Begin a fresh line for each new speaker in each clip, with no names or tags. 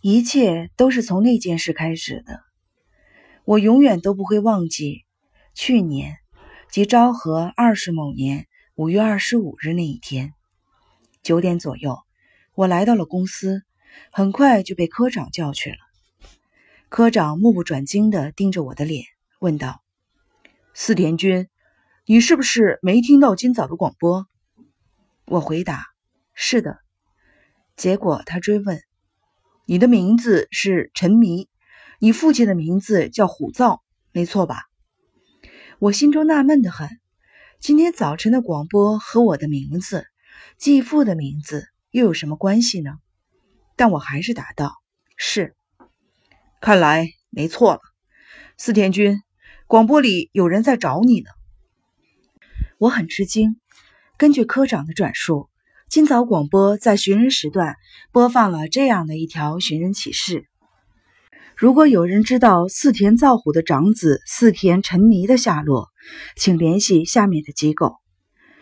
一切都是从那件事开始的。我永远都不会忘记去年即昭和二十某年五月二十五日那一天，九点左右，我来到了公司，很快就被科长叫去了。科长目不转睛地盯着我的脸，问道：“
四田君，你是不是没听到今早的广播？”
我回答：“是的。”结果他追问：“
你的名字是陈迷，你父亲的名字叫虎灶，没错吧？”
我心中纳闷的很，今天早晨的广播和我的名字、继父的名字又有什么关系呢？但我还是答道：“是。”
看来没错了，四田君，广播里有人在找你呢。
我很吃惊，根据科长的转述。今早广播在寻人时段播放了这样的一条寻人启事：如果有人知道四田造虎的长子四田沉迷的下落，请联系下面的机构。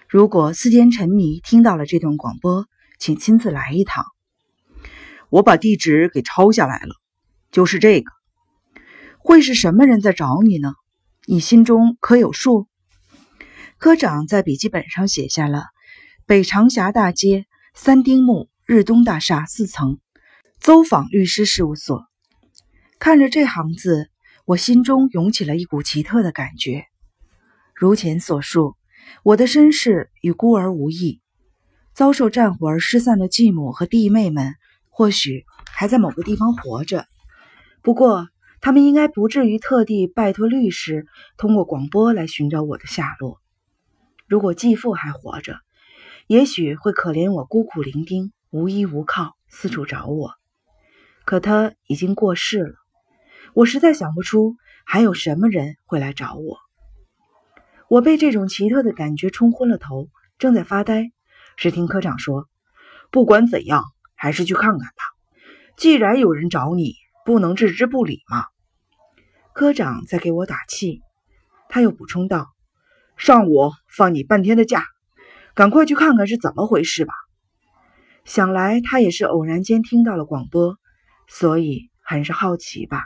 如果四田沉迷听到了这段广播，请亲自来一趟。
我把地址给抄下来了，就是这个。会是什么人在找你呢？你心中可有数？
科长在笔记本上写下了。北长峡大街三丁目日东大厦四层，邹访律师事务所。看着这行字，我心中涌起了一股奇特的感觉。如前所述，我的身世与孤儿无异，遭受战火而失散的继母和弟妹们，或许还在某个地方活着。不过，他们应该不至于特地拜托律师通过广播来寻找我的下落。如果继父还活着，也许会可怜我孤苦伶仃、无依无靠，四处找我。可他已经过世了，我实在想不出还有什么人会来找我。我被这种奇特的感觉冲昏了头，正在发呆，只听科长说：“
不管怎样，还是去看看吧。既然有人找你，不能置之不理嘛。”
科长在给我打气，他又补充道：“
上午放你半天的假。”赶快去看看是怎么回事吧。
想来他也是偶然间听到了广播，所以很是好奇吧。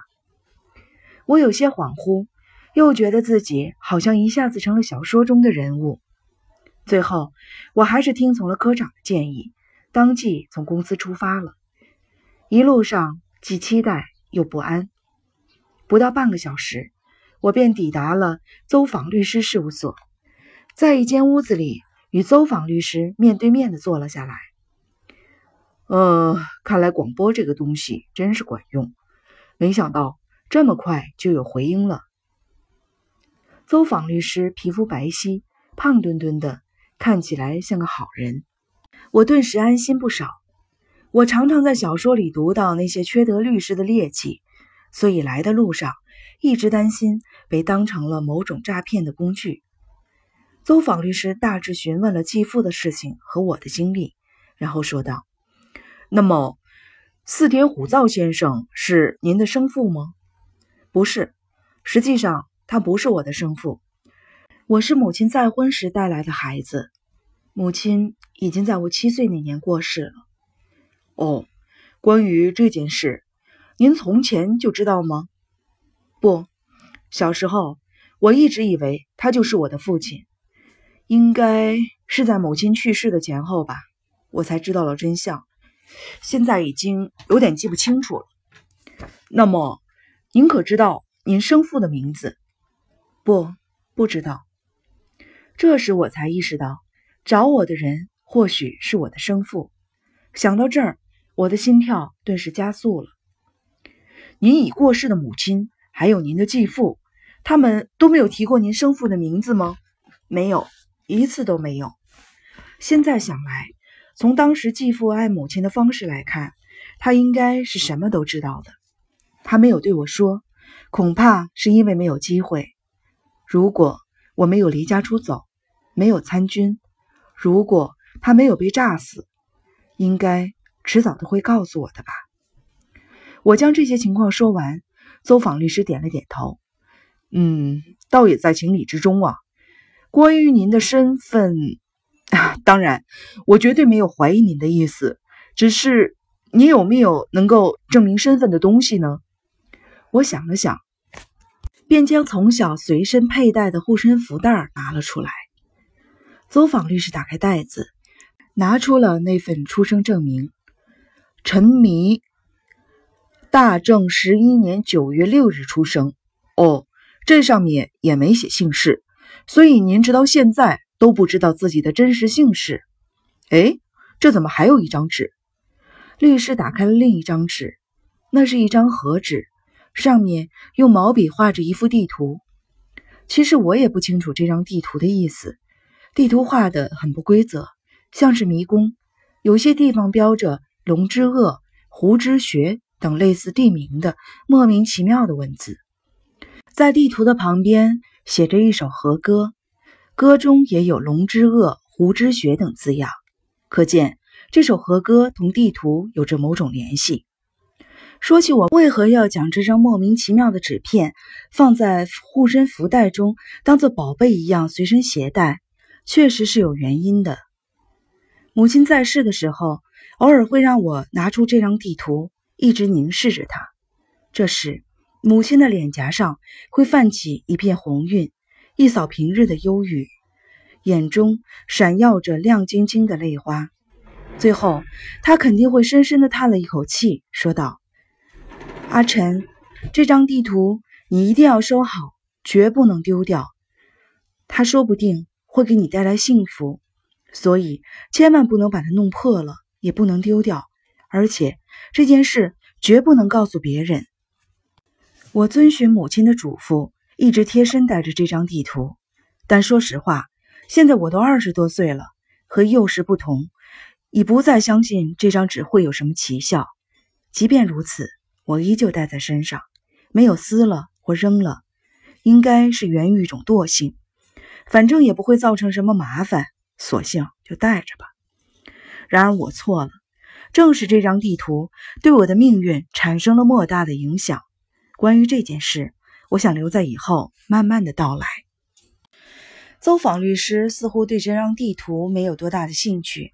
我有些恍惚，又觉得自己好像一下子成了小说中的人物。最后，我还是听从了科长的建议，当即从公司出发了。一路上既期待又不安。不到半个小时，我便抵达了邹访律师事务所，在一间屋子里。与邹访律师面对面的坐了下来。
呃，看来广播这个东西真是管用，没想到这么快就有回音了。
邹访律师皮肤白皙，胖墩墩的，看起来像个好人，我顿时安心不少。我常常在小说里读到那些缺德律师的劣迹，所以来的路上一直担心被当成了某种诈骗的工具。邹访律师大致询问了继父的事情和我的经历，然后说道：“
那么，四田虎造先生是您的生父吗？”“
不是，实际上他不是我的生父，我是母亲再婚时带来的孩子。母亲已经在我七岁那年过世了。”“
哦，关于这件事，您从前就知道吗？”“
不，小时候我一直以为他就是我的父亲。”应该是在母亲去世的前后吧，我才知道了真相。现在已经有点记不清楚了。
那么，您可知道您生父的名字？
不，不知道。这时我才意识到，找我的人或许是我的生父。想到这儿，我的心跳顿时加速了。
您已过世的母亲还有您的继父，他们都没有提过您生父的名字吗？
没有。一次都没有。现在想来，从当时继父爱母亲的方式来看，他应该是什么都知道的。他没有对我说，恐怕是因为没有机会。如果我没有离家出走，没有参军，如果他没有被炸死，应该迟早都会告诉我的吧。我将这些情况说完，邹访律师点了点头，
嗯，倒也在情理之中啊。关于您的身份，当然，我绝对没有怀疑您的意思，只是你有没有能够证明身份的东西呢？
我想了想，便将从小随身佩戴的护身符袋拿了出来。走访律师打开袋子，拿出了那份出生证明：陈迷，大正十一年九月六日出生。哦，这上面也没写姓氏，所以您直到现在都不知道自己的真实姓氏。哎，这怎么还有一张纸？律师打开了另一张纸，那是一张和纸，上面用毛笔画着一幅地图。其实我也不清楚这张地图的意思。地图画的很不规则，像是迷宫。有些地方标着“龙之恶”“湖之穴”等类似地名的莫名其妙的文字。在地图的旁边写着一首和歌，歌中也有“龙之恶”“湖之穴”等字样，可见这首和歌同地图有着某种联系。说起我为何要将这张莫名其妙的纸片放在护身符袋中，当做宝贝一样随身携带。确实是有原因的。母亲在世的时候，偶尔会让我拿出这张地图，一直凝视着它。这时，母亲的脸颊上会泛起一片红晕，一扫平日的忧郁，眼中闪耀着亮晶晶的泪花。最后，她肯定会深深地叹了一口气，说道：“阿晨，这张地图你一定要收好，绝不能丢掉。他说不定……”会给你带来幸福，所以千万不能把它弄破了，也不能丢掉。而且这件事绝不能告诉别人。我遵循母亲的嘱咐，一直贴身带着这张地图。但说实话，现在我都二十多岁了，和幼时不同，已不再相信这张纸会有什么奇效。即便如此，我依旧带在身上，没有撕了或扔了，应该是源于一种惰性。反正也不会造成什么麻烦，索性就带着吧。然而我错了，正是这张地图对我的命运产生了莫大的影响。关于这件事，我想留在以后慢慢的道来。邹访律师似乎对这张地图没有多大的兴趣，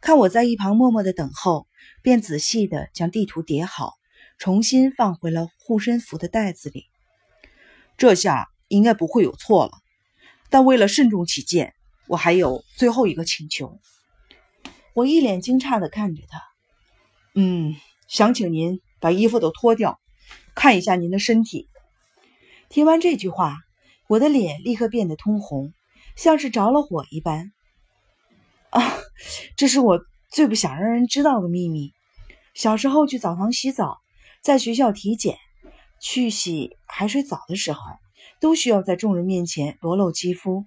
看我在一旁默默的等候，便仔细的将地图叠好，重新放回了护身符的袋子里。
这下应该不会有错了。但为了慎重起见，我还有最后一个请求。
我一脸惊诧的看着他，
嗯，想请您把衣服都脱掉，看一下您的身体。
听完这句话，我的脸立刻变得通红，像是着了火一般。啊，这是我最不想让人知道的秘密。小时候去澡堂洗澡，在学校体检，去洗海水澡的时候。都需要在众人面前裸露肌肤，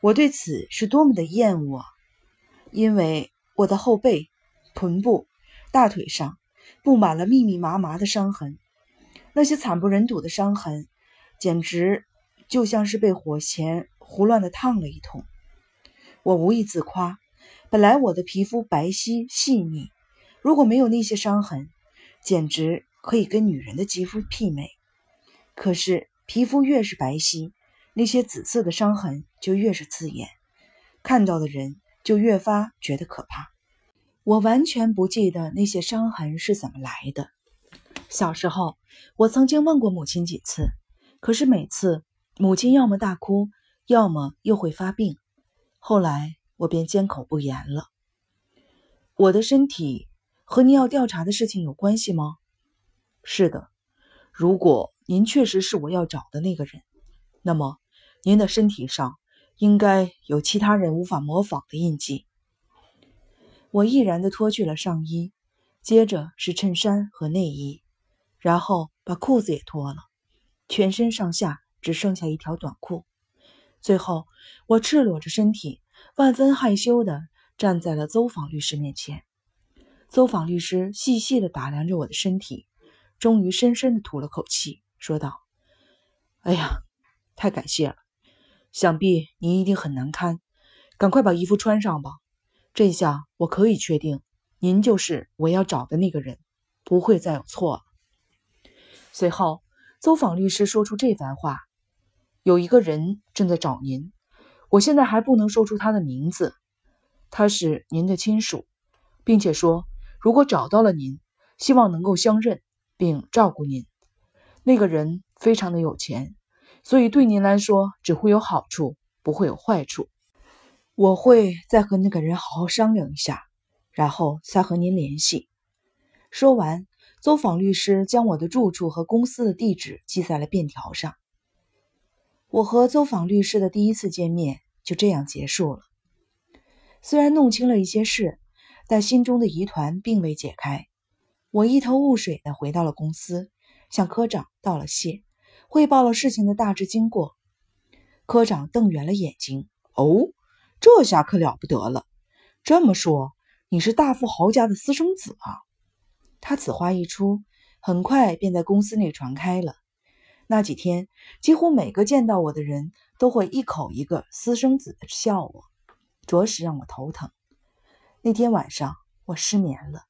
我对此是多么的厌恶！因为我的后背、臀部、大腿上布满了密密麻麻的伤痕，那些惨不忍睹的伤痕，简直就像是被火钳胡乱的烫了一通。我无意自夸，本来我的皮肤白皙细腻，如果没有那些伤痕，简直可以跟女人的肌肤媲美。可是。皮肤越是白皙，那些紫色的伤痕就越是刺眼，看到的人就越发觉得可怕。我完全不记得那些伤痕是怎么来的。小时候，我曾经问过母亲几次，可是每次母亲要么大哭，要么又会发病。后来我便缄口不言了。我的身体和您要调查的事情有关系吗？
是的，如果。您确实是我要找的那个人，那么您的身体上应该有其他人无法模仿的印记。
我毅然地脱去了上衣，接着是衬衫和内衣，然后把裤子也脱了，全身上下只剩下一条短裤。最后，我赤裸着身体，万分害羞地站在了邹访律师面前。邹访律师细细地打量着我的身体，终于深深地吐了口气。说道：“
哎呀，太感谢了！想必您一定很难堪，赶快把衣服穿上吧。这下我可以确定，您就是我要找的那个人，不会再有错了。”
随后，邹访律师说出这番话：“有一个人正在找您，我现在还不能说出他的名字，他是您的亲属，并且说，
如果找到了您，希望能够相认并照顾您。那个人非常的有钱，所以对您来说只会有好处，不会有坏处。
我会再和那个人好好商量一下，然后再和您联系。说完，走访律师将我的住处和公司的地址记在了便条上。我和走访律师的第一次见面就这样结束了。虽然弄清了一些事，但心中的疑团并未解开。我一头雾水地回到了公司，向科长道了谢，汇报了事情的大致经过。科长瞪圆了眼睛：“
哦，这下可了不得了！这么说，你是大富豪家的私生子啊？”
他此话一出，很快便在公司内传开了。那几天，几乎每个见到我的人都会一口一个“私生子”的笑我。着实让我头疼。那天晚上我失眠了，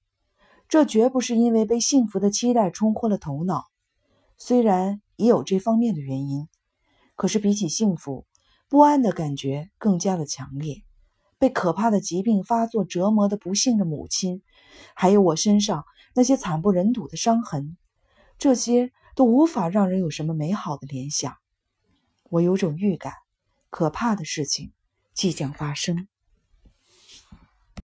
这绝不是因为被幸福的期待冲昏了头脑，虽然也有这方面的原因，可是比起幸福，不安的感觉更加的强烈。被可怕的疾病发作折磨的不幸的母亲，还有我身上那些惨不忍睹的伤痕，这些都无法让人有什么美好的联想。我有种预感，可怕的事情即将发生。